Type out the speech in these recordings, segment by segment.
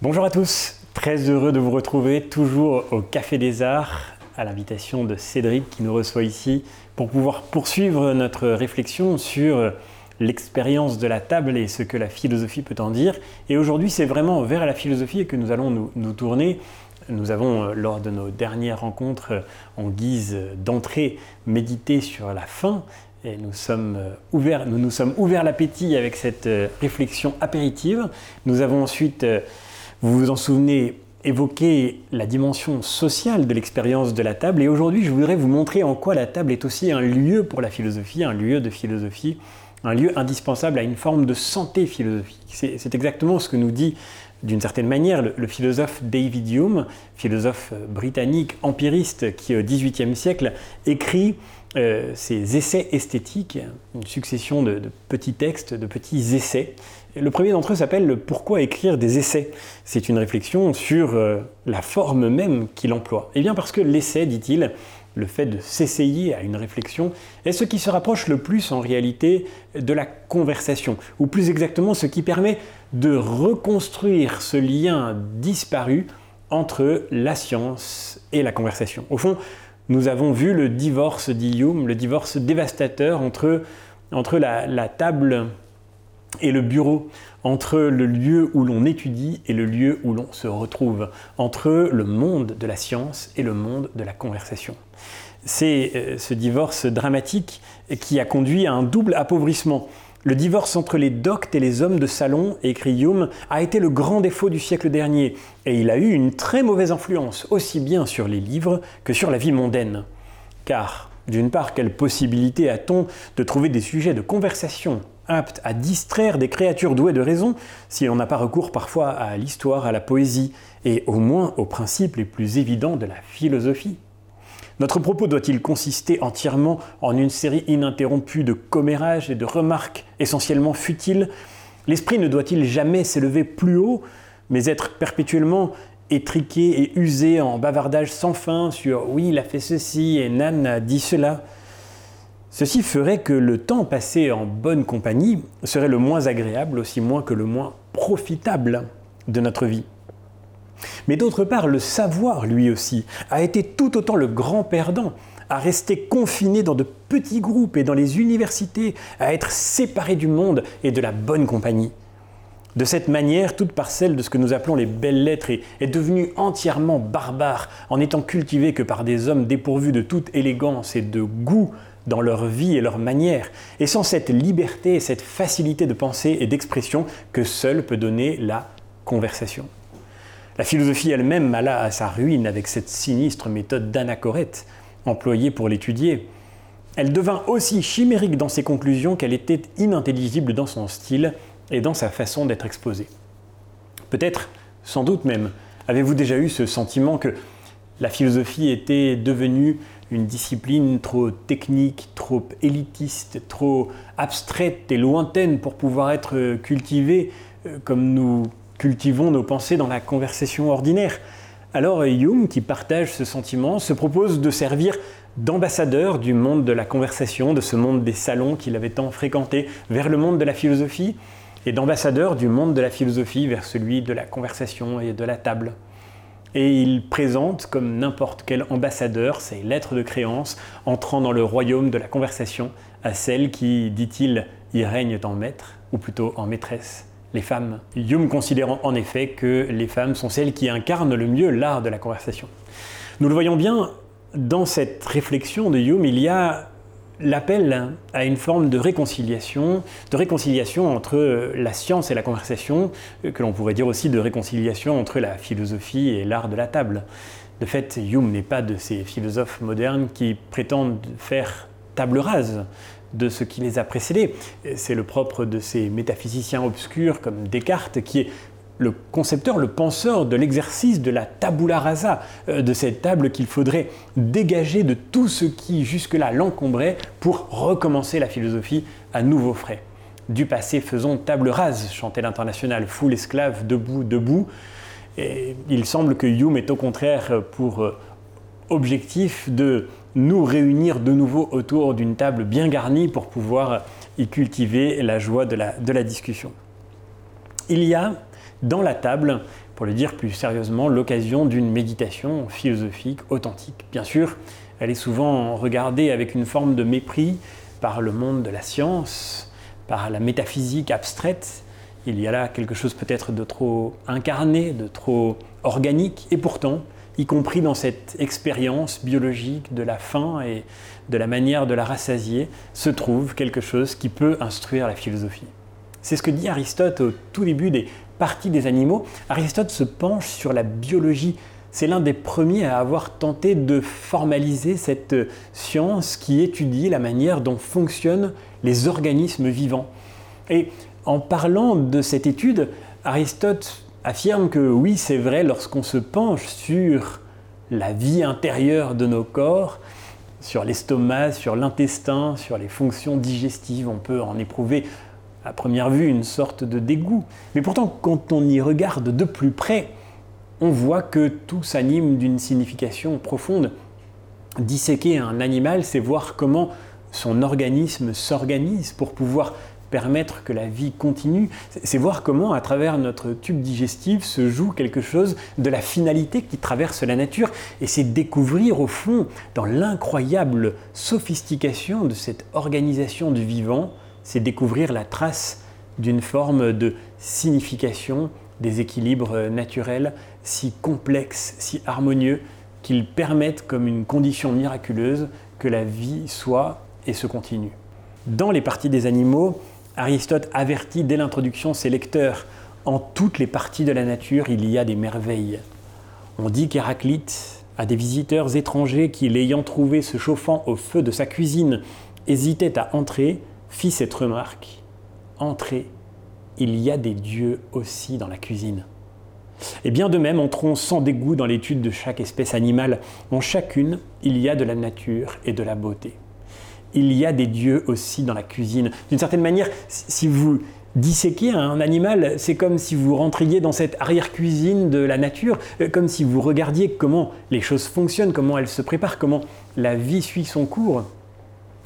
Bonjour à tous, très heureux de vous retrouver toujours au Café des Arts à l'invitation de Cédric qui nous reçoit ici pour pouvoir poursuivre notre réflexion sur l'expérience de la table et ce que la philosophie peut en dire. Et aujourd'hui, c'est vraiment vers la philosophie que nous allons nous, tourner. Nous avons, euh, lors de nos dernières rencontres euh, en guise d'entrée, médité sur la fin et nous sommes euh, ouverts, nous nous sommes ouverts l'appétit avec cette réflexion apéritive. Nous avons ensuite vous vous en souvenez, évoquer la dimension sociale de l'expérience de la table. Et aujourd'hui, je voudrais vous montrer en quoi la table est aussi un lieu pour la philosophie, un lieu de philosophie, un lieu indispensable à une forme de santé philosophique. C'est exactement ce que nous dit d'une certaine manière le, philosophe David Hume, philosophe euh, britannique empiriste qui au XVIIIe siècle écrit euh, ses essais esthétiques, une succession de, petits textes, de petits essais le premier d'entre eux s'appelle Pourquoi écrire des essais C'est une réflexion sur euh, la forme même qu'il emploie. Eh bien parce que l'essai, dit-il, le fait de s'essayer à une réflexion, est ce qui se rapproche le plus en réalité de la conversation, ou plus exactement ce qui permet de reconstruire ce lien disparu entre la science et la conversation. Au fond, nous avons vu le divorce d'Hume, le divorce dévastateur entre, la table et le bureau entre le lieu où l'on étudie et le lieu où l'on se retrouve, entre le monde de la science et le monde de la conversation. C'est euh, ce divorce dramatique qui a conduit à un double appauvrissement. Le divorce entre les doctes et les hommes de salon, écrit Hume, a été le grand défaut du siècle dernier, et il a eu une très mauvaise influence, aussi bien sur les livres que sur la vie mondaine. Car, d'une part, quelle possibilité a-t-on de trouver des sujets de conversation apte à distraire des créatures douées de raison si l'on n'a pas recours parfois à l'histoire, à la poésie et au moins aux principes les plus évidents de la philosophie? Notre propos doit-il consister entièrement en une série ininterrompue de commérages et de remarques essentiellement futiles? L'esprit ne doit-il jamais s'élever plus haut, mais être perpétuellement étriqué et usé en bavardage sans fin sur oui, il a fait ceci et Nan a dit cela Ceci ferait que le temps passé en bonne compagnie serait le moins agréable, aussi moins que le moins profitable de notre vie. Mais d'autre part, le savoir, lui aussi, a été tout autant le grand perdant, à rester confiné dans de petits groupes et dans les universités, à être séparé du monde et de la bonne compagnie. De cette manière, toute parcelle de ce que nous appelons les belles lettres est, devenue entièrement barbare, en étant cultivée que par des hommes dépourvus de toute élégance et de goût dans leur vie et leur manière, et sans cette liberté et cette facilité de pensée et d'expression que seule peut donner la conversation. La philosophie elle-même alla à sa ruine avec cette sinistre méthode d'anachorète employée pour l'étudier. Elle devint aussi chimérique dans ses conclusions qu'elle était inintelligible dans son style et dans sa façon d'être exposée. Peut-être, sans doute même, avez-vous déjà eu ce sentiment que la philosophie était devenue une discipline trop technique, trop élitiste, trop abstraite et lointaine pour pouvoir être cultivée euh, comme nous cultivons nos pensées dans la conversation ordinaire. Alors Hume, qui partage ce sentiment, se propose de servir d'ambassadeur du monde de la conversation, de ce monde des salons qu'il avait tant fréquenté, vers le monde de la philosophie, et d'ambassadeur du monde de la philosophie vers celui de la conversation et de la table et il présente comme n'importe quel ambassadeur ses lettres de créance entrant dans le royaume de la conversation à celles qui, dit-il, y règnent en maître, ou plutôt en maîtresse, les femmes. Hume considérant en effet que les femmes sont celles qui incarnent le mieux l'art de la conversation. Nous le voyons bien, dans cette réflexion de Hume, il y a l'appel à une forme de réconciliation, de réconciliation entre la science et la conversation, que l'on pourrait dire aussi de réconciliation entre la philosophie et l'art de la table. De fait, Hume n'est pas de ces philosophes modernes qui prétendent faire table rase de ce qui les a précédés. C'est le propre de ces métaphysiciens obscurs comme Descartes qui est le concepteur, le penseur de l'exercice de la tabula rasa, euh, de cette table qu'il faudrait dégager de tout ce qui jusque-là l'encombrait pour recommencer la philosophie à nouveau frais. Du passé faisons table rase, chantait l'international, foule esclave, debout, debout. Et il semble que Hume est au contraire pour euh, objectif de nous réunir de nouveau autour d'une table bien garnie pour pouvoir y cultiver la joie de la, discussion. Il y a dans la table pour le dire plus sérieusement, l'occasion d'une méditation philosophique authentique. Bien sûr, elle est souvent regardée avec une forme de mépris par le monde de la science, par la métaphysique abstraite. Il y a là quelque chose peut-être de trop incarné, de trop organique, et pourtant, y compris dans cette expérience biologique de la faim et de la manière de la rassasier, se trouve quelque chose qui peut instruire la philosophie. C'est ce que dit Aristote au tout début des parties des animaux. Aristote se penche sur la biologie. C'est l'un des premiers à avoir tenté de formaliser cette science qui étudie la manière dont fonctionnent les organismes vivants. Et en parlant de cette étude, Aristote affirme que oui, c'est vrai, lorsqu'on se penche sur la vie intérieure de nos corps, sur l'estomac, sur l'intestin, sur les fonctions digestives, on peut en éprouver à première vue une sorte de dégoût. Mais pourtant, quand on y regarde de plus près, on voit que tout s'anime d'une signification profonde. Disséquer un animal, c'est voir comment son organisme s'organise pour pouvoir permettre que la vie continue, c'est voir comment à travers notre tube digestif se joue quelque chose de la finalité qui traverse la nature, et c'est découvrir au fond, dans l'incroyable sophistication de cette organisation du vivant, c'est découvrir la trace d'une forme de signification des équilibres naturels si complexes, si harmonieux, qu'ils permettent comme une condition miraculeuse que la vie soit et se continue. Dans les parties des animaux, Aristote avertit dès l'introduction ses lecteurs en toutes les parties de la nature, il y a des merveilles. On dit qu'Héraclite, à des visiteurs étrangers qui, l'ayant trouvé se chauffant au feu de sa cuisine, hésitaient à entrer, fit cette remarque Entrez, il y a des dieux aussi dans la cuisine. Et bien de même, entrons sans dégoût dans l'étude de chaque espèce animale. En chacune, il y a de la nature et de la beauté. Il y a des dieux aussi dans la cuisine. D'une certaine manière, si vous disséquez un animal, c'est comme si vous rentriez dans cette arrière-cuisine de la nature, euh, comme si vous regardiez comment les choses fonctionnent, comment elles se préparent, comment la vie suit son cours.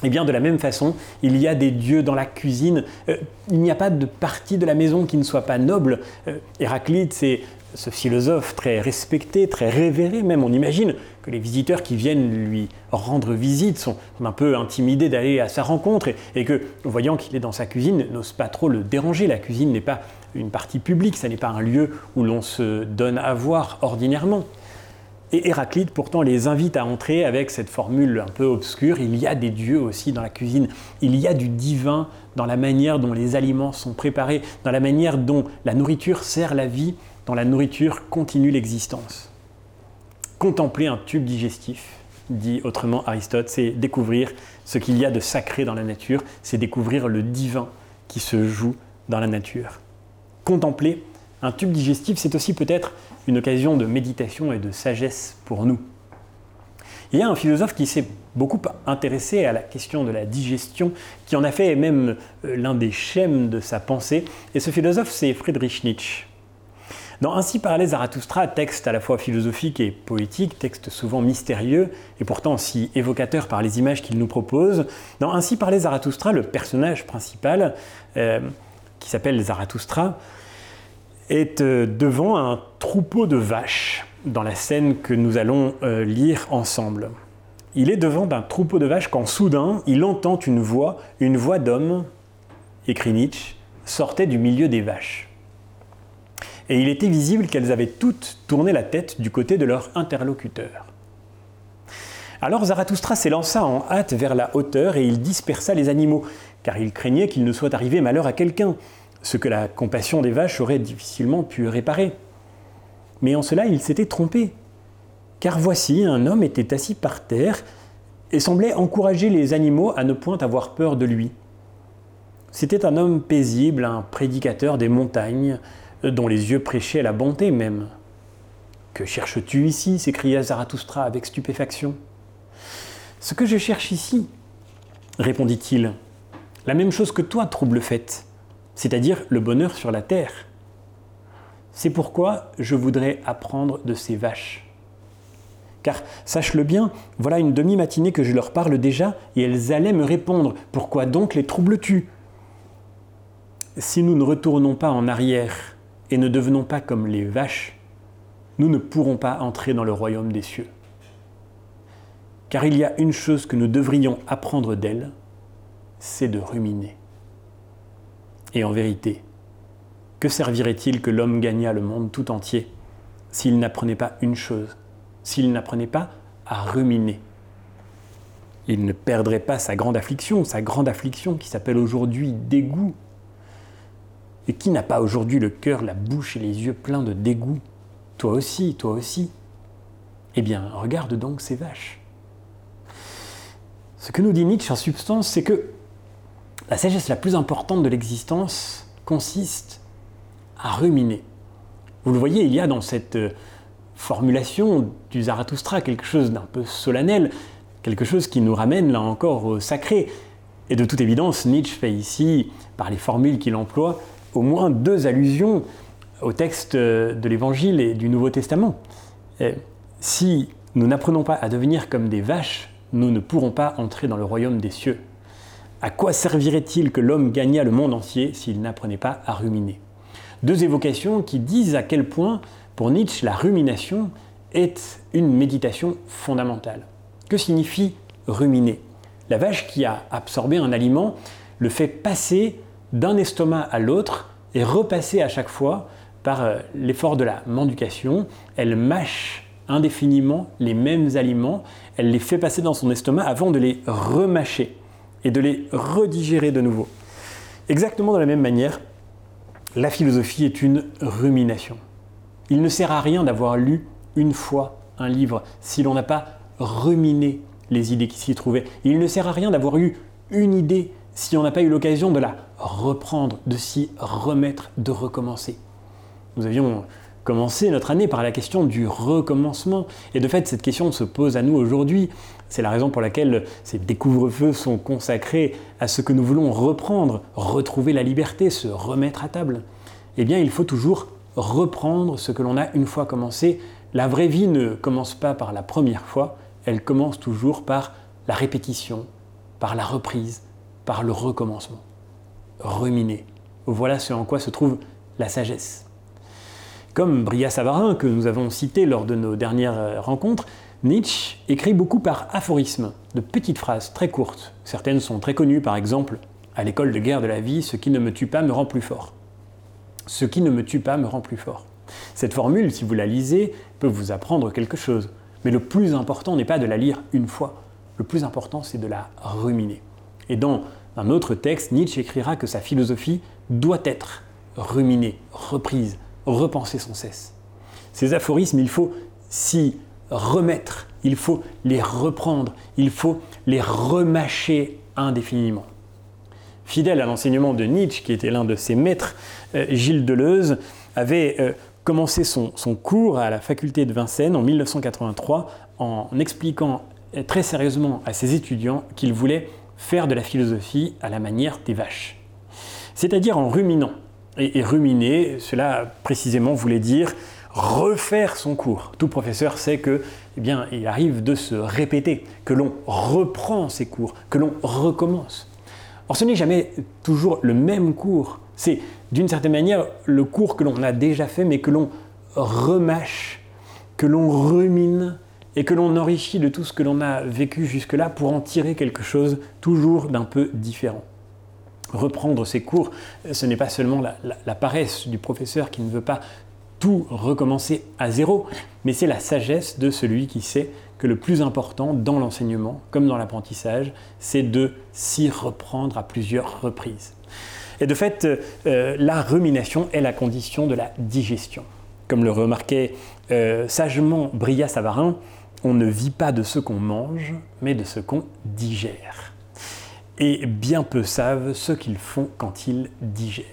Et eh bien de la même façon, il y a des dieux dans la cuisine. Euh, il n'y a pas de partie de la maison qui ne soit pas noble. Euh, Héraclite, c'est ce philosophe très respecté, très révéré même. On imagine que les visiteurs qui viennent lui rendre visite sont un peu intimidés d'aller à sa rencontre et, que, voyant qu'il est dans sa cuisine, n'osent pas trop le déranger. La cuisine n'est pas une partie publique, ça n'est pas un lieu où l'on se donne à voir ordinairement. Et Héraclite pourtant les invite à entrer avec cette formule un peu obscure, il y a des dieux aussi dans la cuisine, il y a du divin dans la manière dont les aliments sont préparés, dans la manière dont la nourriture sert la vie, dont la nourriture continue l'existence. Contempler un tube digestif, dit autrement Aristote, c'est découvrir ce qu'il y a de sacré dans la nature, c'est découvrir le divin qui se joue dans la nature. Contempler un tube digestif, c'est aussi peut-être une occasion de méditation et de sagesse pour nous. Il y a un philosophe qui s'est beaucoup intéressé à la question de la digestion, qui en a fait même euh, l'un des schèmes de sa pensée, et ce philosophe c'est Friedrich Nietzsche. Dans Ainsi parlait Zarathustra, texte à la fois philosophique et poétique, texte souvent mystérieux et pourtant si évocateur par les images qu'il nous propose, dans Ainsi parlait Zarathustra, le personnage principal, euh, qui s'appelle Zarathustra, est euh, devant un troupeau de vaches dans la scène que nous allons euh, lire ensemble. Il est devant un troupeau de vaches quand soudain il entend une voix, une voix d'homme, écrit Nietzsche, sortait du milieu des vaches. Et il était visible qu'elles avaient toutes tourné la tête du côté de leur interlocuteur. Alors Zarathustra s'élança en hâte vers la hauteur et il dispersa les animaux, car il craignait qu'il ne soit arrivé malheur à quelqu'un ce que la compassion des vaches aurait difficilement pu réparer. Mais en cela, il s'était trompé. Car voici, un homme était assis par terre et semblait encourager les animaux à ne point avoir peur de lui. C'était un homme paisible, un prédicateur des montagnes, dont les yeux prêchaient la bonté même. Que cherches-tu ici? s'écria Zarathustra avec stupéfaction. Ce que je cherche ici, répondit-il, la même chose que toi, trouble faite c'est-à-dire le bonheur sur la terre. C'est pourquoi je voudrais apprendre de ces vaches. Car, sache-le bien, voilà une demi-matinée que je leur parle déjà, et elles allaient me répondre. Pourquoi donc les troubles-tu? Si nous ne retournons pas en arrière et ne devenons pas comme les vaches, nous ne pourrons pas entrer dans le royaume des cieux. Car il y a une chose que nous devrions apprendre d'elle, c'est de ruminer. Et en vérité, que servirait-il que l'homme gagnât le monde tout entier s'il n'apprenait pas une chose, s'il n'apprenait pas à ruminer? Il ne perdrait pas sa grande affliction, sa grande affliction qui s'appelle aujourd'hui dégoût. Et qui n'a pas aujourd'hui le cœur, la bouche et les yeux pleins de dégoût? Toi aussi, toi aussi. Eh bien, regarde donc ces vaches. Ce que nous dit Nietzsche en substance, c'est que la sagesse la plus importante de l'existence consiste à ruminer. Vous le voyez, il y a dans cette euh, formulation du Zarathustra quelque chose d'un peu solennel, quelque chose qui nous ramène là encore au sacré. Et de toute évidence, Nietzsche fait ici, par les formules qu'il emploie, au moins deux allusions au texte euh, de l'Évangile et du Nouveau Testament. si nous n'apprenons pas à devenir comme des vaches nous ne pourrons pas entrer dans le royaume des cieux. À quoi servirait-il que l'homme gagnât le monde entier s'il n'apprenait pas à ruminer? Deux évocations qui disent à quel point, pour Nietzsche, la rumination est une méditation fondamentale. Que signifie ruminer? La vache qui a absorbé un aliment le fait passer d'un estomac à l'autre et repasser à chaque fois par euh, l'effort de la mendication. Elle mâche indéfiniment les mêmes aliments, elle les fait passer dans son estomac avant de les remâcher et de les redigérer de nouveau. Exactement de la même manière, la philosophie est une rumination. Il ne sert à rien d'avoir lu une fois un livre si l'on n'a pas ruminé les idées qui s'y trouvaient. Il ne sert à rien d'avoir eu une idée si on n'a pas eu l'occasion de la reprendre, de s'y remettre, de recommencer. Nous avions commencer notre année par la question du recommencement. Et de fait, cette question se pose à nous aujourd'hui. C'est la raison pour laquelle ces découvre-feux sont consacrés à ce que nous voulons reprendre, retrouver la liberté, se remettre à table. Eh bien, il faut toujours reprendre ce que l'on a une fois commencé. La vraie vie ne commence pas par la première fois, elle commence toujours par la répétition, par la reprise, par le recommencement. Ruminer. Voilà ce en quoi se trouve la sagesse. Comme Bria Savarin, que nous avons cité lors de nos dernières euh, rencontres, Nietzsche écrit beaucoup par aphorismes, de petites phrases très courtes. Certaines sont très connues, par exemple, à l'école de guerre de la vie, ce qui ne me tue pas me rend plus fort. Ce qui ne me tue pas me rend plus fort. Cette formule, si vous la lisez, peut vous apprendre quelque chose. Mais le plus important n'est pas de la lire une fois. Le plus important, c'est de la ruminer. Et dans un autre texte, Nietzsche écrira que sa philosophie doit être ruminée, reprise, repenser sans cesse. Ces aphorismes, il faut s'y remettre, il faut les reprendre, il faut les remâcher indéfiniment. Fidèle à l'enseignement de Nietzsche, qui était l'un de ses maîtres, euh, Gilles Deleuze avait euh, commencé son, son, cours à la faculté de Vincennes en 1983 en expliquant euh, très sérieusement à ses étudiants qu'il voulait faire de la philosophie à la manière des vaches, c'est-à-dire en ruminant, et, ruminer, cela précisément voulait dire refaire son cours. Tout professeur sait que, eh bien, il arrive de se répéter, que l'on reprend ses cours, que l'on recommence. Or, ce n'est jamais toujours le même cours. C'est, d'une certaine manière, le cours que l'on a déjà fait, mais que l'on remâche, que l'on rumine et que l'on enrichit de tout ce que l'on a vécu jusque-là pour en tirer quelque chose toujours d'un peu différent reprendre ses cours, ce n'est pas seulement la, paresse du professeur qui ne veut pas tout recommencer à zéro, mais c'est la sagesse de celui qui sait que le plus important dans l'enseignement, comme dans l'apprentissage, c'est de s'y reprendre à plusieurs reprises. Et de fait, euh, la rumination est la condition de la digestion. Comme le remarquait euh, sagement Bria Savarin, on ne vit pas de ce qu'on mange, mais de ce qu'on digère et bien peu savent ce qu'ils font quand ils digèrent.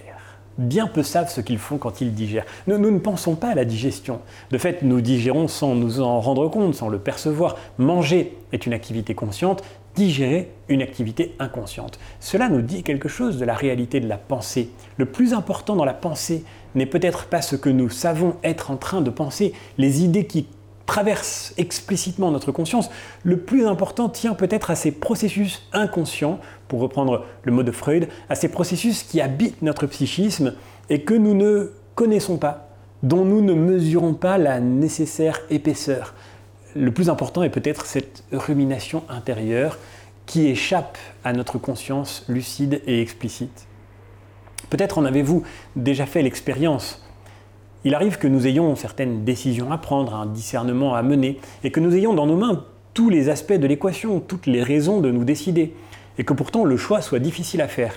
Bien peu savent ce qu'ils font quand ils digèrent. Nous, ne pensons pas à la digestion. De fait, nous digérons sans nous en rendre compte, sans le percevoir. Manger est une activité consciente, digérer une activité inconsciente. Cela nous dit quelque chose de la réalité de la pensée. Le plus important dans la pensée n'est peut-être pas ce que nous savons être en train de penser, les idées qui traverse explicitement notre conscience, le plus important tient peut-être à ces processus inconscients, pour reprendre le mot de Freud, à ces processus qui habitent notre psychisme et que nous ne connaissons pas, dont nous ne mesurons pas la nécessaire épaisseur. Le plus important est peut-être cette rumination intérieure qui échappe à notre conscience lucide et explicite. Peut-être en avez-vous déjà fait l'expérience. Il arrive que nous ayons certaines décisions à prendre, un discernement à mener, et que nous ayons dans nos mains tous les aspects de l'équation, toutes les raisons de nous décider, et que pourtant le choix soit difficile à faire.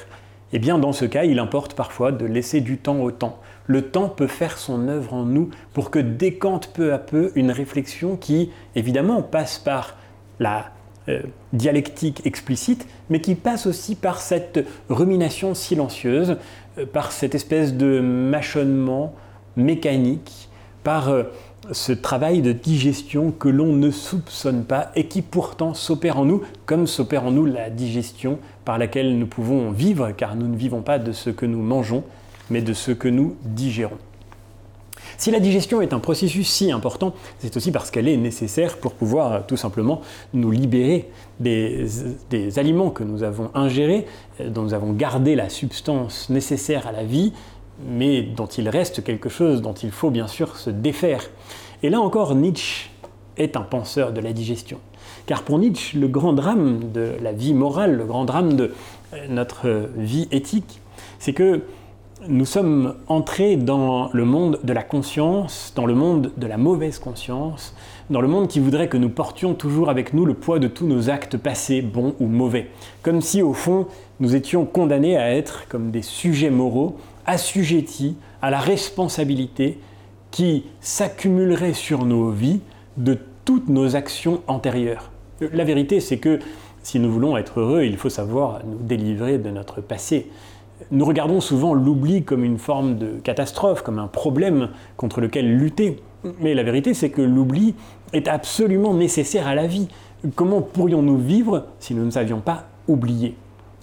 Eh bien, dans ce cas, il importe parfois de laisser du temps au temps. Le temps peut faire son œuvre en nous pour que décante peu à peu une réflexion qui, évidemment, passe par la euh, dialectique explicite, mais qui passe aussi par cette rumination silencieuse, euh, par cette espèce de mâchonnement mécanique, par euh, ce travail de digestion que l'on ne soupçonne pas et qui pourtant s'opère en nous, comme s'opère en nous la digestion par laquelle nous pouvons vivre, car nous ne vivons pas de ce que nous mangeons, mais de ce que nous digérons. Si la digestion est un processus si important, c'est aussi parce qu'elle est nécessaire pour pouvoir euh, tout simplement nous libérer des, aliments que nous avons ingérés, euh, dont nous avons gardé la substance nécessaire à la vie, mais dont il reste quelque chose dont il faut bien sûr se défaire. Et là encore, Nietzsche est un penseur de la digestion. Car pour Nietzsche, le grand drame de la vie morale, le grand drame de euh, notre vie éthique, c'est que nous sommes entrés dans le monde de la conscience, dans le monde de la mauvaise conscience, dans le monde qui voudrait que nous portions toujours avec nous le poids de tous nos actes passés, bons ou mauvais. Comme si au fond, nous étions condamnés à être comme des sujets moraux, assujettis à la responsabilité qui s'accumulerait sur nos vies de toutes nos actions antérieures. La vérité, c'est que si nous voulons être heureux, il faut savoir nous délivrer de notre passé. Nous regardons souvent l'oubli comme une forme de catastrophe, comme un problème contre lequel lutter. Mais la vérité, c'est que l'oubli est absolument nécessaire à la vie. Comment pourrions-nous vivre si nous ne savions pas oublier?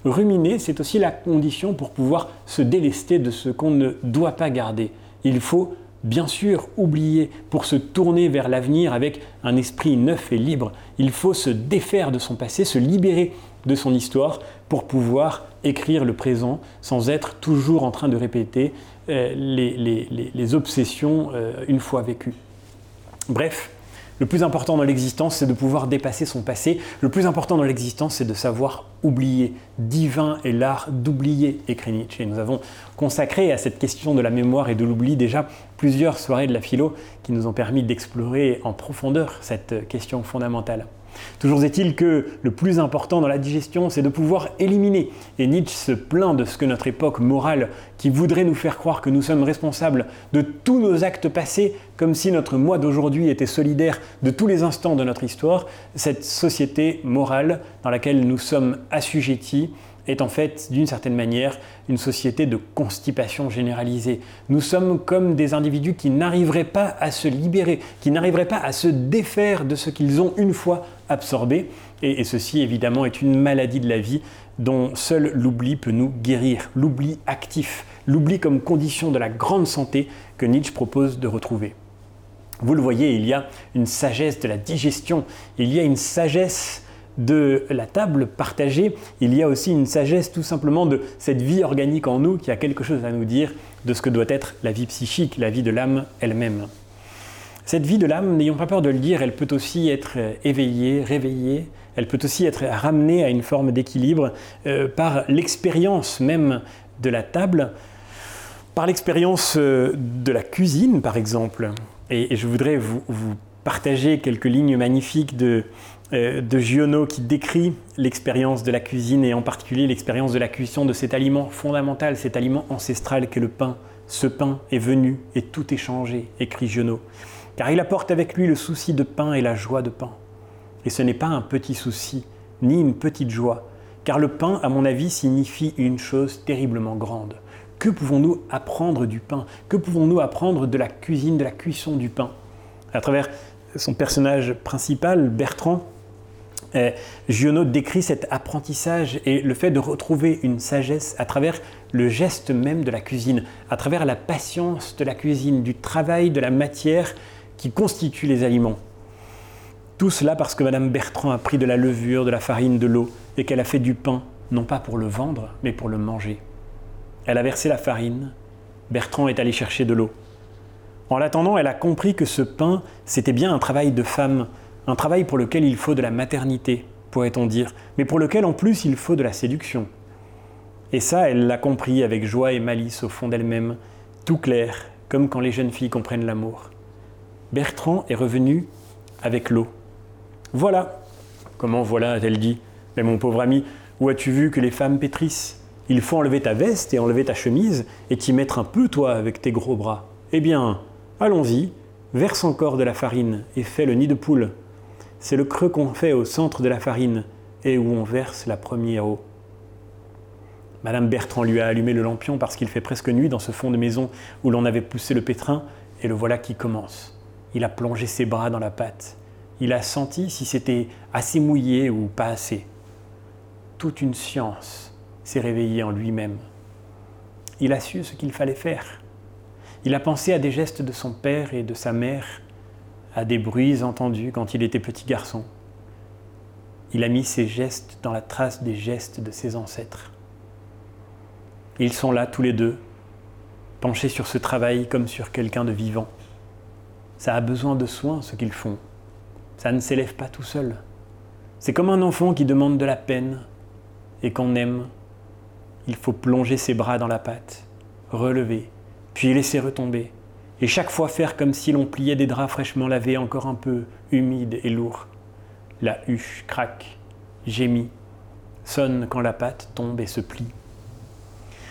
Ruminer, c'est aussi la condition pour pouvoir se délester de ce qu'on ne doit pas garder. Il faut bien sûr oublier pour se tourner vers l'avenir avec un esprit neuf et libre. Il faut se défaire de son passé, se libérer de son histoire pour pouvoir écrire le présent sans être toujours en train de répéter euh, les, obsessions euh, une fois vécues. Bref, le plus important dans l'existence, c'est de pouvoir dépasser son passé. Le plus important dans l'existence, c'est de savoir oublier. Divin est l'art d'oublier, écrit Nietzsche. Et nous avons consacré à cette question de la mémoire et de l'oubli déjà plusieurs soirées de la philo qui nous ont permis d'explorer en profondeur cette question fondamentale. Toujours est-il que le plus important dans la digestion, c'est de pouvoir éliminer. Et Nietzsche se plaint de ce que notre époque morale, qui voudrait nous faire croire que nous sommes responsables de tous nos actes passés, comme si notre moi d'aujourd'hui était solidaire de tous les instants de notre histoire, cette société morale dans laquelle nous sommes assujettis, est en fait, d'une certaine manière, une société de constipation généralisée. Nous sommes comme des individus qui n'arriveraient pas à se libérer, qui n'arriveraient pas à se défaire de ce qu'ils ont une fois absorbé. Et, ceci, évidemment, est une maladie de la vie dont seul l'oubli peut nous guérir. L'oubli actif, l'oubli comme condition de la grande santé que Nietzsche propose de retrouver. Vous le voyez, il y a une sagesse de la digestion, il y a une sagesse de la table partagée, il y a aussi une sagesse tout simplement de cette vie organique en nous qui a quelque chose à nous dire de ce que doit être la vie psychique, la vie de l'âme elle-même. Cette vie de l'âme, n'ayons pas peur de le dire, elle peut aussi être éveillée, réveillée, elle peut aussi être ramenée à une forme d'équilibre euh, par l'expérience même de la table, par l'expérience euh, de la cuisine par exemple. Et, je voudrais vous partager quelques lignes magnifiques de, de Giono qui décrit l'expérience de la cuisine et en particulier l'expérience de la cuisson de cet aliment fondamental, cet aliment ancestral qu'est le pain. Ce pain est venu et tout est changé, écrit Giono, car il apporte avec lui le souci de pain et la joie de pain. Et ce n'est pas un petit souci, ni une petite joie, car le pain, à mon avis, signifie une chose terriblement grande. Que pouvons-nous apprendre du pain? Que pouvons-nous apprendre de la cuisine, de la cuisson du pain? À travers son personnage principal, Bertrand, euh, Giono décrit cet apprentissage et le fait de retrouver une sagesse à travers le geste même de la cuisine, à travers la patience de la cuisine, du travail de la matière qui constitue les aliments. Tout cela parce que Madame Bertrand a pris de la levure, de la farine, de l'eau et qu'elle a fait du pain, non pas pour le vendre, mais pour le manger. Elle a versé la farine, Bertrand est allé chercher de l'eau. En l'attendant, elle a compris que ce pain, c'était bien un travail de femme, un travail pour lequel il faut de la maternité, pourrait-on dire, mais pour lequel en plus il faut de la séduction. Et ça, elle l'a compris avec joie et malice au fond d'elle-même, tout clair, comme quand les jeunes filles comprennent l'amour. Bertrand est revenu avec l'eau. Voilà. Comment voilà a-t-elle dit. Mais mon pauvre ami, où as-tu vu que les femmes pétrissent? Il faut enlever ta veste et enlever ta chemise et t'y mettre un peu, toi, avec tes gros bras. Eh bien, allons-y, verse encore de la farine et fais le nid de poule. C'est le creux qu'on fait au centre de la farine et où on verse la première eau. Madame Bertrand lui a allumé le lampion parce qu'il fait presque nuit dans ce fond de maison où l'on avait poussé le pétrin, et le voilà qui commence. Il a plongé ses bras dans la pâte. Il a senti si c'était assez mouillé ou pas assez. Toute une science s'est réveillée en lui-même. Il a su ce qu'il fallait faire. Il a pensé à des gestes de son père et de sa mère, à des bruits entendus quand il était petit garçon. Il a mis ses gestes dans la trace des gestes de ses ancêtres. Ils sont là tous les deux, penchés sur ce travail comme sur quelqu'un de vivant. Ça a besoin de soins ce qu'ils font. Ça ne s'élève pas tout seul. C'est comme un enfant qui demande de la peine et qu'on aime. Il faut plonger ses bras dans la pâte, relever, puis laisser retomber, et chaque fois faire comme si l'on pliait des draps fraîchement lavés encore un peu humides et lourds. La huche craque, gémit, sonne quand la pâte tombe et se plie.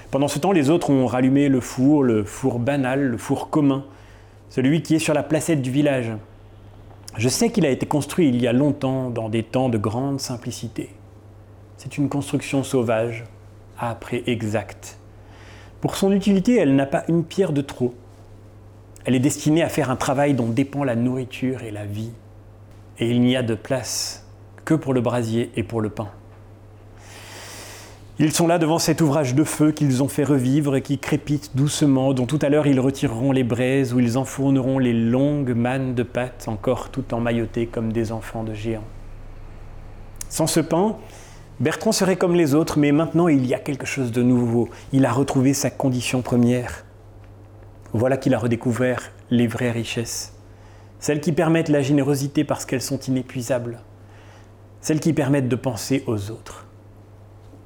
Pendant ce temps, les autres ont rallumé le four, le four banal, le four commun, celui qui est sur la placette du village. Je sais qu'il a été construit il y a longtemps, dans des temps de grande simplicité. C'est une construction sauvage, après exacte. Pour son utilité, elle n'a pas une pierre de trop. Elle est destinée à faire un travail dont dépend la nourriture et la vie. Et il n'y a de place que pour le brasier et pour le pain. Ils sont là devant cet ouvrage de feu qu'ils ont fait revivre et qui crépite doucement, dont tout à l'heure ils retireront les braises, où ils enfourneront les longues mannes de pâte, encore tout emmaillotées comme des enfants de géants. Sans ce pain, Bertrand serait comme les autres, mais maintenant il y a quelque chose de nouveau. Il a retrouvé sa condition première. Voilà qu'il a redécouvert les vraies richesses. Celles qui permettent la générosité parce qu'elles sont inépuisables. Celles qui permettent de penser aux autres.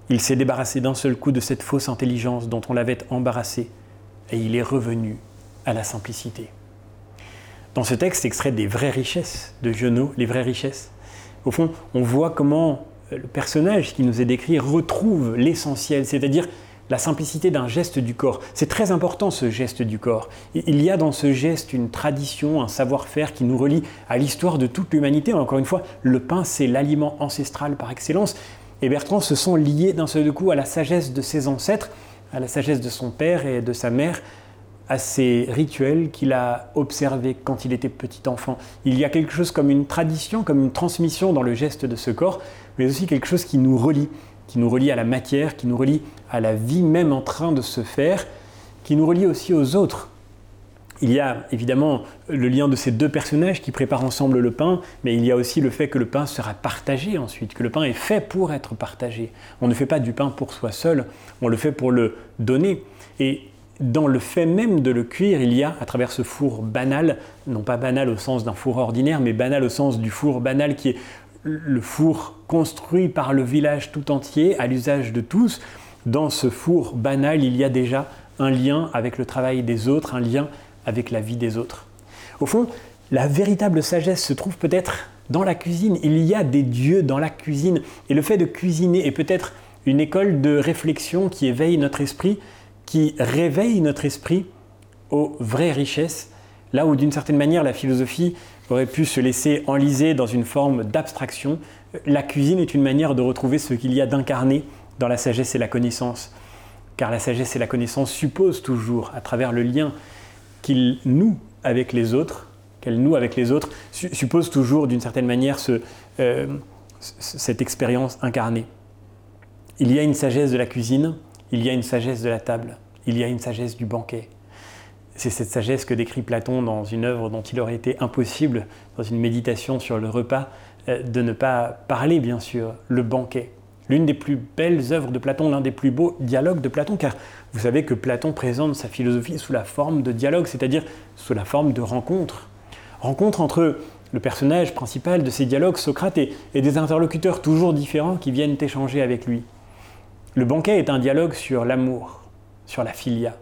Il s'est débarrassé d'un seul coup de cette fausse intelligence dont on l'avait embarrassé, et il est revenu à la simplicité. Dans ce texte extrait des vraies richesses de Giono, les vraies richesses, au fond, on voit comment le personnage qui nous est décrit retrouve l'essentiel, c'est-à-dire la simplicité d'un geste du corps. C'est très important ce geste du corps. Il y a dans ce geste une tradition, un savoir-faire qui nous relie à l'histoire de toute l'humanité. Encore une fois, le pain, c'est l'aliment ancestral par excellence et Bertrand se sont liés d'un seul coup à la sagesse de ses ancêtres, à la sagesse de son père et de sa mère, à ces rituels qu'il a observés quand il était petit enfant. Il y a quelque chose comme une tradition, comme une transmission dans le geste de ce corps, mais aussi quelque chose qui nous relie, qui nous relie à la matière, qui nous relie à la vie même en train de se faire, qui nous relie aussi aux autres, il y a évidemment le lien de ces deux personnages qui préparent ensemble le pain, mais il y a aussi le fait que le pain sera partagé ensuite, que le pain est fait pour être partagé. On ne fait pas du pain pour soi seul, on le fait pour le donner. Et dans le fait même de le cuire, il y a, à travers ce four banal, non pas banal au sens d'un four ordinaire, mais banal au sens du four banal qui est le four construit par le village tout entier, à l'usage de tous, dans ce four banal, il y a déjà un lien avec le travail des autres, un lien avec la vie des autres. Au fond, la véritable sagesse se trouve peut-être dans la cuisine. Il y a des dieux dans la cuisine. Et le fait de cuisiner est peut-être une école de réflexion qui éveille notre esprit, qui réveille notre esprit aux vraies richesses, là où d'une certaine manière la philosophie aurait pu se laisser enliser dans une forme d'abstraction. La cuisine est une manière de retrouver ce qu'il y a d'incarné dans la sagesse et la connaissance. Car la sagesse et la connaissance supposent toujours, à travers le lien avec les autres, qu'elle noue avec les autres, suppose toujours d'une certaine manière euh, cette expérience incarnée. Il y a une sagesse de la cuisine, il y a une sagesse de la table, il y a une sagesse du banquet. C'est cette sagesse que décrit Platon dans une œuvre dont il aurait été impossible, dans une méditation sur le repas, euh, de ne pas parler, bien sûr, le banquet. l'une des plus belles œuvres de Platon, l'un des plus beaux dialogues de Platon, car vous savez que Platon présente sa philosophie sous la forme de dialogue, c'est-à-dire sous la forme de rencontre. Rencontre entre le personnage principal de ces dialogues, Socrate, et, des interlocuteurs toujours différents qui viennent échanger avec lui. Le banquet est un dialogue sur l'amour, sur la filia,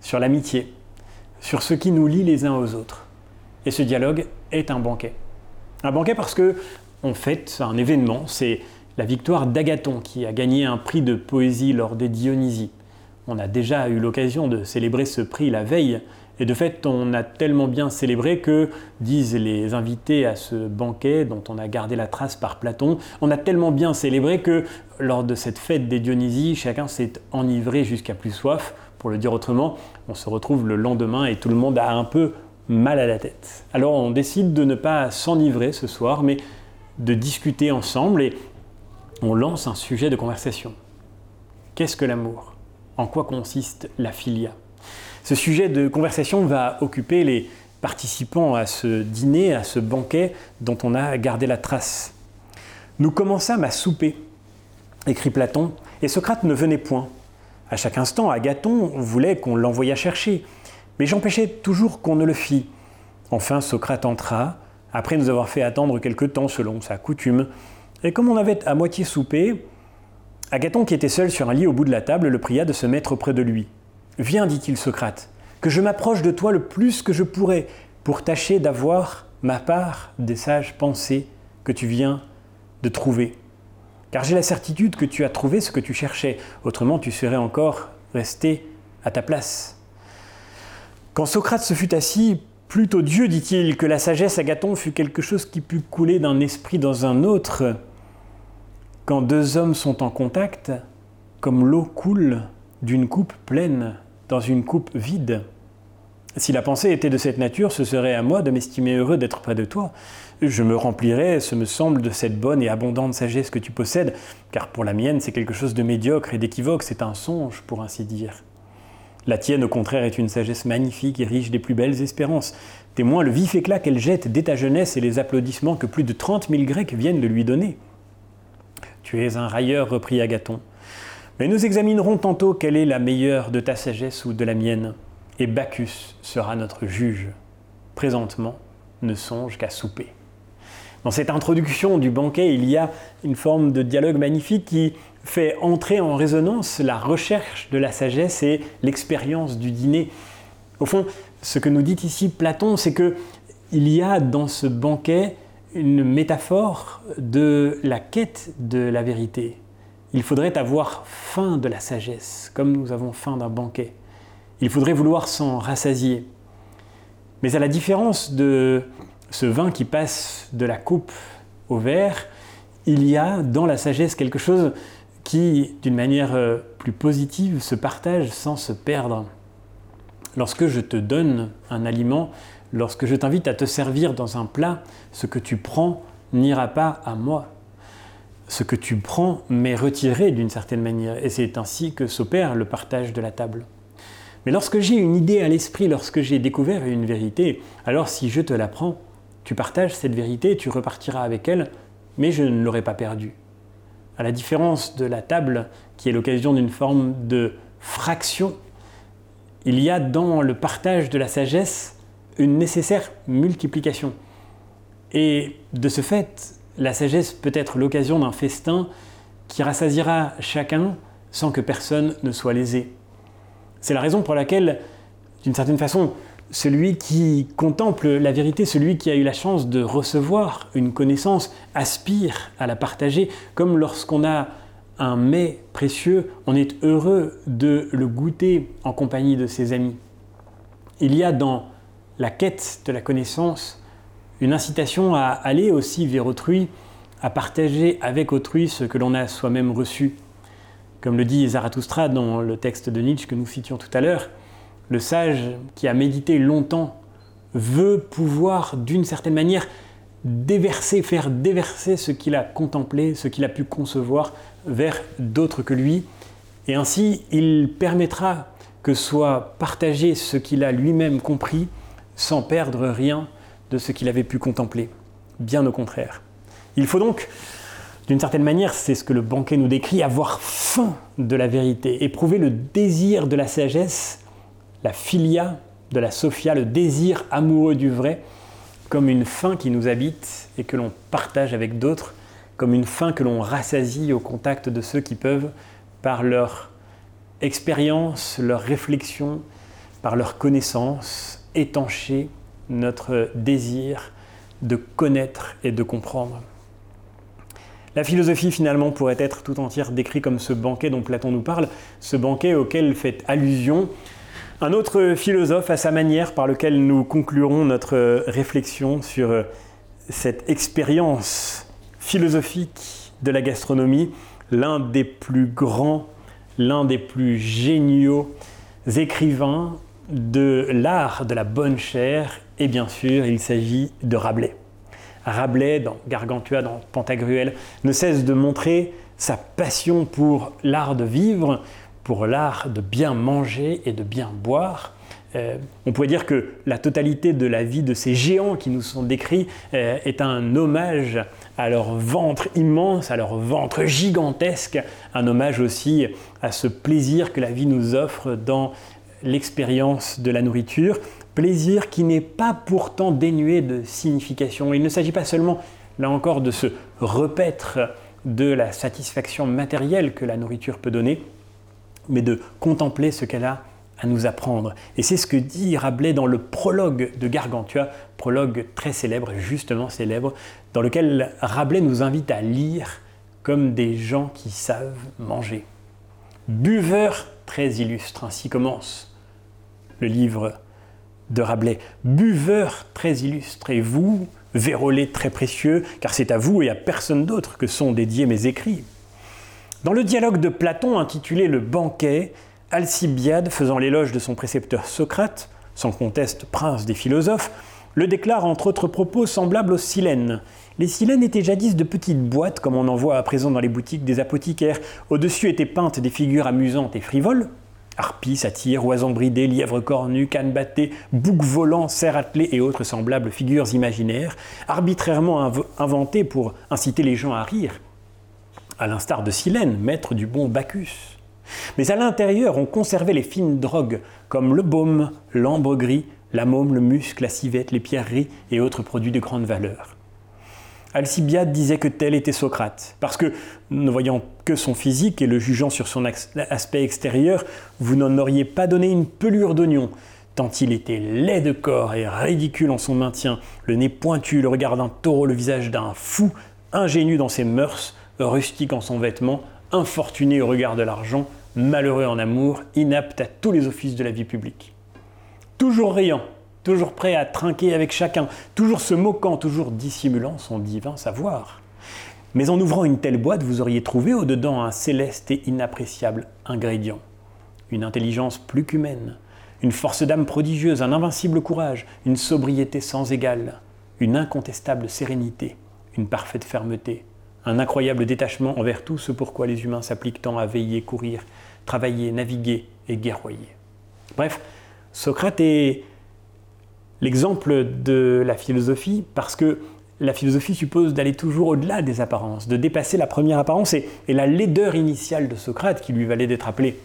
sur l'amitié, sur ce qui nous lie les uns aux autres. Et ce dialogue est un banquet. Un banquet parce que on fête un événement, c'est la victoire d'Agathon qui a gagné un prix de poésie lors des Dionysies. On a déjà eu l'occasion de célébrer ce prix la veille, et de fait on a tellement bien célébré que, disent les invités à ce banquet dont on a gardé la trace par Platon, on a tellement bien célébré que lors de cette fête des Dionysies, chacun s'est enivré jusqu'à plus soif. Pour le dire autrement, on se retrouve le lendemain et tout le monde a un peu mal à la tête. Alors on décide de ne pas s'enivrer ce soir, mais de discuter ensemble et on lance un sujet de conversation. Qu'est-ce que l'amour? En quoi consiste la filia? Ce sujet de conversation va occuper les participants à ce dîner, à ce banquet dont on a gardé la trace. Nous commençâmes à souper, écrit Platon, et Socrate ne venait point. À chaque instant, Agathon voulait qu'on l'envoyât chercher, mais j'empêchais toujours qu'on ne le fît. Enfin, Socrate entra, après nous avoir fait attendre quelque temps selon sa coutume, et comme on avait à moitié soupé, Agathon, qui était seul sur un lit au bout de la table, le pria de se mettre auprès de lui. Viens, dit-il Socrate, que je m'approche de toi le plus que je pourrai pour tâcher d'avoir ma part des sages pensées que tu viens de trouver. Car j'ai la certitude que tu as trouvé ce que tu cherchais, autrement tu serais encore resté à ta place. Quand Socrate se fut assis, plutôt Dieu, dit-il, que la sagesse Agathon fut quelque chose qui put couler d'un esprit dans un autre, quand deux hommes sont en contact, comme l'eau coule d'une coupe pleine dans une coupe vide. Si la pensée était de cette nature, ce serait à moi de m'estimer heureux d'être près de toi. Je me remplirais, ce me semble, de cette bonne et abondante sagesse que tu possèdes, car pour la mienne, c'est quelque chose de médiocre et d'équivoque, c'est un songe, pour ainsi dire. La tienne, au contraire, est une sagesse magnifique et riche des plus belles espérances. Témoin le vif éclat qu'elle jette dès ta jeunesse et les applaudissements que plus de trente mille Grecs viennent de lui donner. Tu es un railleur, reprit Agathon. Mais nous examinerons tantôt quelle est la meilleure de ta sagesse ou de la mienne, et Bacchus sera notre juge. Présentement, ne songe qu'à souper. Dans cette introduction du banquet, il y a une forme de dialogue magnifique qui fait entrer en résonance la recherche de la sagesse et l'expérience du dîner. Au fond, ce que nous dit ici Platon, c'est que il y a dans ce banquet une métaphore de la quête de la vérité. Il faudrait avoir faim de la sagesse, comme nous avons faim d'un banquet. Il faudrait vouloir s'en rassasier. Mais à la différence de ce vin qui passe de la coupe au verre, il y a dans la sagesse quelque chose qui, d'une manière euh, plus positive, se partage sans se perdre. Lorsque je te donne un aliment, Lorsque je t'invite à te servir dans un plat, ce que tu prends n'ira pas à moi. Ce que tu prends m'est retiré d'une certaine manière, et c'est ainsi que s'opère le partage de la table. Mais lorsque j'ai une idée à l'esprit, lorsque j'ai découvert une vérité, alors si je te la prends, tu partages cette vérité, tu repartiras avec elle, mais je ne l'aurai pas perdue. À la différence de la table, qui est l'occasion d'une forme de fraction, il y a dans le partage de la sagesse une nécessaire multiplication. Et de ce fait, la sagesse peut être l'occasion d'un festin qui rassasiera chacun sans que personne ne soit lésé. C'est la raison pour laquelle, d'une certaine façon, celui qui contemple la vérité, celui qui a eu la chance de recevoir une connaissance, aspire à la partager, comme lorsqu'on a un mets précieux, on est heureux de le goûter en compagnie de ses amis. Il y a dans la quête de la connaissance, une incitation à aller aussi vers autrui, à partager avec autrui ce que l'on a soi-même reçu. Comme le dit Zarathustra dans le texte de Nietzsche que nous citions tout à l'heure, le sage qui a médité longtemps veut pouvoir d'une certaine manière déverser, faire déverser ce qu'il a contemplé, ce qu'il a pu concevoir vers d'autres que lui. Et ainsi, il permettra que soit partagé ce qu'il a lui-même compris sans perdre rien de ce qu'il avait pu contempler. Bien au contraire. Il faut donc D'une certaine manière, c'est ce que le banquet nous décrit, avoir faim de la vérité, éprouver le désir de la sagesse, la filia de la sophia, le désir amoureux du vrai, comme une faim qui nous habite et que l'on partage avec d'autres, comme une faim que l'on rassasie au contact de ceux qui peuvent, par leur expérience, leur réflexion, par leur connaissance, étancher notre désir de connaître et de comprendre. La philosophie, finalement, pourrait être tout entière décrite comme ce banquet dont Platon nous parle, ce banquet auquel fait allusion un autre philosophe à sa manière par lequel nous conclurons notre réflexion sur cette expérience philosophique de la gastronomie, l'un des plus grands, l'un des plus géniaux écrivains de l'art de la bonne chair, et bien sûr, il s'agit de Rabelais. Rabelais, dans Gargantua, dans Pantagruel, ne cesse de montrer sa passion pour l'art de vivre, pour l'art de bien manger et de bien boire. Euh, on pourrait dire que la totalité de la vie de ces géants qui nous sont décrits euh, est un hommage à leur ventre immense, à leur ventre gigantesque, un hommage aussi à ce plaisir que la vie nous offre dans l'expérience de la nourriture, plaisir qui n'est pas pourtant dénué de signification. Il ne s'agit pas seulement, là encore, de se repaître de la satisfaction matérielle que la nourriture peut donner, mais de contempler ce qu'elle a à nous apprendre. Et c'est ce que dit Rabelais dans le prologue de Gargantua, prologue très célèbre, justement célèbre, dans lequel Rabelais nous invite à lire comme des gens qui savent manger. Buveur très illustre, ainsi commence le livre de Rabelais. Buveur très illustre, et vous, vérolé très précieux, car c'est à vous et à personne d'autre que sont dédiés mes écrits. Dans le dialogue de Platon intitulé Le banquet, Alcibiade, faisant l'éloge de son précepteur Socrate, sans conteste prince des philosophes, le déclare entre autres propos semblables aux silènes. Les silènes étaient jadis de petites boîtes, comme on en voit à présent dans les boutiques des apothicaires. Au-dessus étaient peintes des figures amusantes et frivoles, Harpies, satyres, oiseaux bridés, lièvres cornus, cannes battées, boucs volants, cerfs attelés et autres semblables figures imaginaires, arbitrairement inventées pour inciter les gens à rire, à l'instar de Silène, maître du bon Bacchus. Mais à l'intérieur, on conservait les fines drogues, comme le baume, l'ambre gris, la môme, le muscle, la civette, les pierreries et autres produits de grande valeur. Alcibiade disait que tel était Socrate, parce que, ne voyant que son physique et le jugeant sur son aspect extérieur, vous n'en auriez pas donné une pelure d'oignon, tant il était laid de corps et ridicule en son maintien, le nez pointu, le regard d'un taureau, le visage d'un fou, ingénu dans ses mœurs, rustique en son vêtement, infortuné au regard de l'argent, malheureux en amour, inapte à tous les offices de la vie publique. Toujours riant, toujours prêt à trinquer avec chacun, toujours se moquant, toujours dissimulant son divin savoir. Mais en ouvrant une telle boîte, vous auriez trouvé au-dedans un céleste et inappréciable ingrédient. Une intelligence plus qu'humaine, une force d'âme prodigieuse, un invincible courage, une sobriété sans égale, une incontestable sérénité, une parfaite fermeté, un incroyable détachement envers tout ce pourquoi les humains s'appliquent tant à veiller, courir, travailler, naviguer et guerroyer. Bref, Socrate est l'exemple de la philosophie parce que la philosophie suppose d'aller toujours au-delà des apparences, de dépasser la première apparence et, la laideur initiale de Socrate qui lui valait d'être appelé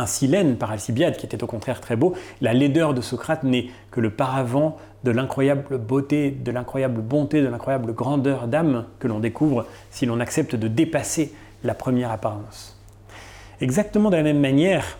un silène par Alcibiade, qui était au contraire très beau. La laideur de Socrate n'est que le paravent de l'incroyable beauté, de l'incroyable bonté, de l'incroyable grandeur d'âme que l'on découvre si l'on accepte de dépasser la première apparence. Exactement de la même manière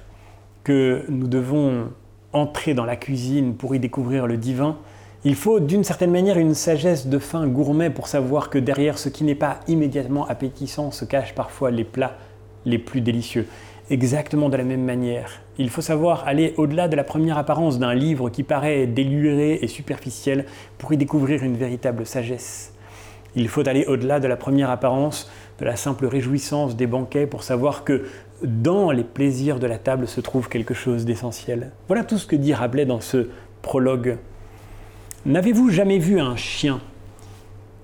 que nous devons entrer dans la cuisine pour y découvrir le divin, il faut d'une certaine manière une sagesse de fin gourmet pour savoir que derrière ce qui n'est pas immédiatement appétissant se cachent parfois les plats les plus délicieux. Exactement de la même manière, il faut savoir aller au-delà de la première apparence d'un livre qui paraît déluré et superficiel pour y découvrir une véritable sagesse. Il faut aller au-delà de la première apparence, de la simple réjouissance des banquets pour savoir que dans les plaisirs de la table se trouve quelque chose d'essentiel. Voilà tout ce que dit Rabelais dans ce prologue. N'avez-vous jamais vu un chien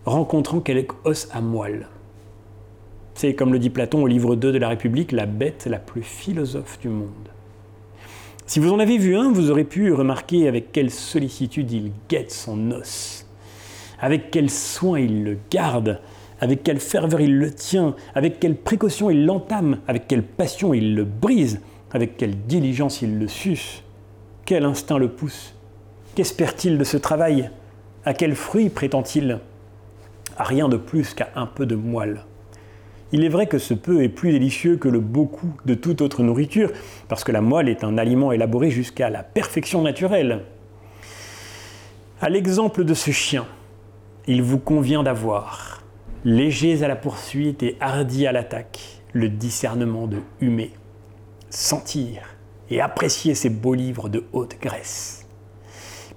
rencontrant quelque os à moelle? C'est, comme le dit Platon au livre 2 de la République, la bête la plus philosophe du monde. Si vous en avez vu un, vous aurez pu remarquer avec quelle sollicitude il guette son os, avec quel soin il le garde, avec quelle ferveur il le tient, avec quelle précaution il l'entame, avec quelle passion il le brise, avec quelle diligence il le suce. Quel instinct le pousse? Qu'espère-t-il de ce travail? À quel fruit prétend-il? À rien de plus qu'à un peu de moelle. Il est vrai que ce peu est plus délicieux que le beaucoup de toute autre nourriture, parce que la moelle est un aliment élaboré jusqu'à la perfection naturelle. À l'exemple de ce chien, il vous convient d'avoir, légers à la poursuite et hardis à l'attaque, le discernement de humer, sentir et apprécier ces beaux livres de haute graisse.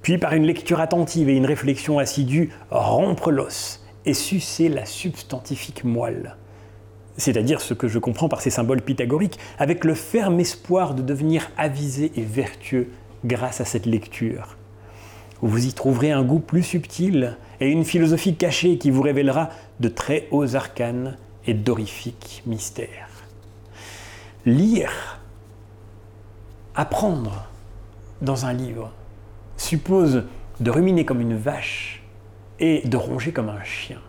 Puis par une lecture attentive et une réflexion assidue, rompre l'os et sucer la substantifique moelle c'est-à-dire ce que je comprends par ces symboles pythagoriques, avec le ferme espoir de devenir avisé et vertueux grâce à cette lecture. Vous y trouverez un goût plus subtil et une philosophie cachée qui vous révélera de très hauts arcanes et d'horrifiques mystères. Lire, apprendre dans un livre, suppose de ruminer comme une vache et de ronger comme un chien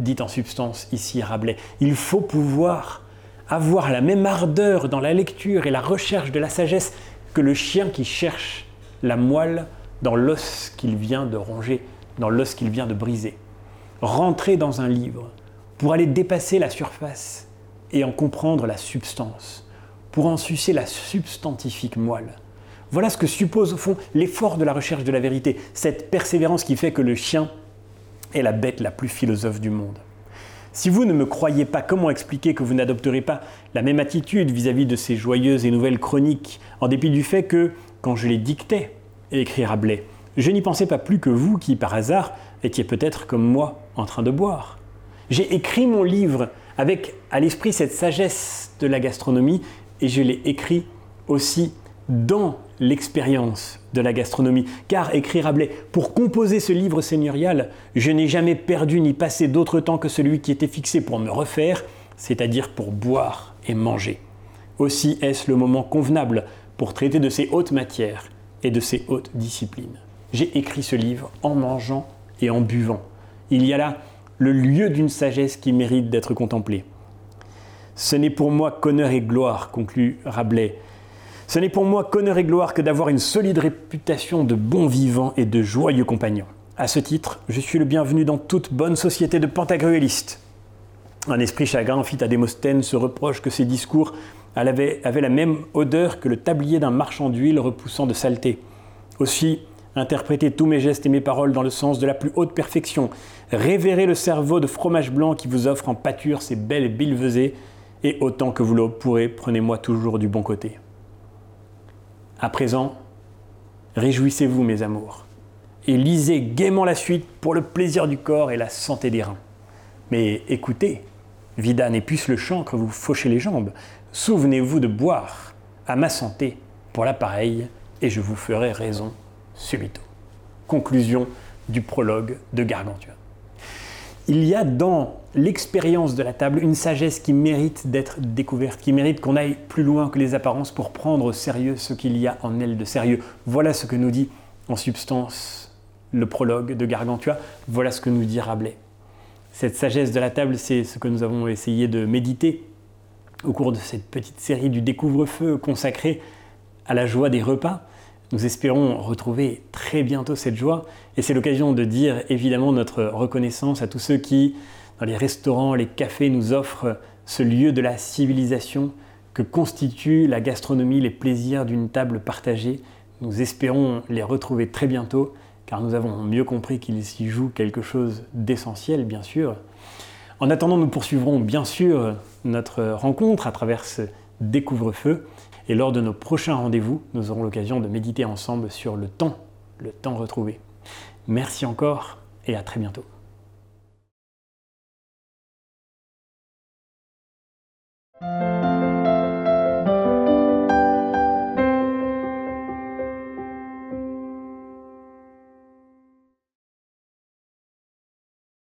dit en substance ici Rabelais. Il faut pouvoir avoir la même ardeur dans la lecture et la recherche de la sagesse que le chien qui cherche la moelle dans l'os qu'il vient de ronger, dans l'os qu'il vient de briser. Rentrer dans un livre pour aller dépasser la surface et en comprendre la substance, pour en sucer la substantifique moelle. Voilà ce que suppose au fond l'effort de la recherche de la vérité, cette persévérance qui fait que le chien est la bête la plus philosophe du monde. Si vous ne me croyez pas, comment expliquer que vous n'adopterez pas la même attitude vis-à-vis de ces joyeuses et nouvelles chroniques, en dépit du fait que, quand je les dictais, écrit Rabelais, je n'y pensais pas plus que vous qui, par hasard, étiez peut-être comme moi en train de boire. J'ai écrit mon livre avec à l'esprit cette sagesse de la gastronomie et je l'ai écrit aussi dans l'expérience de la gastronomie. Car, écrit Rabelais, pour composer ce livre seigneurial, je n'ai jamais perdu ni passé d'autre temps que celui qui était fixé pour me refaire, c'est-à-dire pour boire et manger. Aussi est-ce le moment convenable pour traiter de ces hautes matières et de ces hautes disciplines. J'ai écrit ce livre en mangeant et en buvant. Il y a là le lieu d'une sagesse qui mérite d'être contemplée. Ce n'est pour moi qu'honneur et gloire, conclut Rabelais, ce n'est pour moi qu'honneur et gloire que d'avoir une solide réputation de bon vivant et de joyeux compagnon. À ce titre, je suis le bienvenu dans toute bonne société de pantagruélistes. Un esprit chagrin fit à Démosthène ce reproche que ses discours avaient, avaient la même odeur que le tablier d'un marchand d'huile repoussant de saleté. Aussi, interprétez tous mes gestes et mes paroles dans le sens de la plus haute perfection. Révérez le cerveau de fromage blanc qui vous offre en pâture ces belles billevesées, et autant que vous le pourrez, prenez-moi toujours du bon côté. À présent, réjouissez-vous, mes amours, et lisez gaiement la suite pour le plaisir du corps et la santé des reins. Mais écoutez, Vida n'épuise le chancre, vous fauchez les jambes. Souvenez-vous de boire à ma santé pour l'appareil, et je vous ferai raison subito. Conclusion du prologue de Gargantua. Il y a dans l'expérience de la table, une sagesse qui mérite d'être découverte, qui mérite qu'on aille plus loin que les apparences pour prendre au sérieux ce qu'il y a en elle de sérieux. Voilà ce que nous dit en substance le prologue de Gargantua, voilà ce que nous dit Rabelais. Cette sagesse de la table, c'est ce que nous avons essayé de méditer au cours de cette petite série du découvre-feu consacrée à la joie des repas. Nous espérons retrouver très bientôt cette joie et c'est l'occasion de dire évidemment notre reconnaissance à tous ceux qui les restaurants, les cafés nous offrent ce lieu de la civilisation que constitue la gastronomie, les plaisirs d'une table partagée. Nous espérons les retrouver très bientôt car nous avons mieux compris qu'il s'y joue quelque chose d'essentiel, bien sûr. En attendant, nous poursuivrons bien sûr notre rencontre à travers ce découvre-feu et lors de nos prochains rendez-vous, nous aurons l'occasion de méditer ensemble sur le temps, le temps retrouvé. Merci encore et à très bientôt.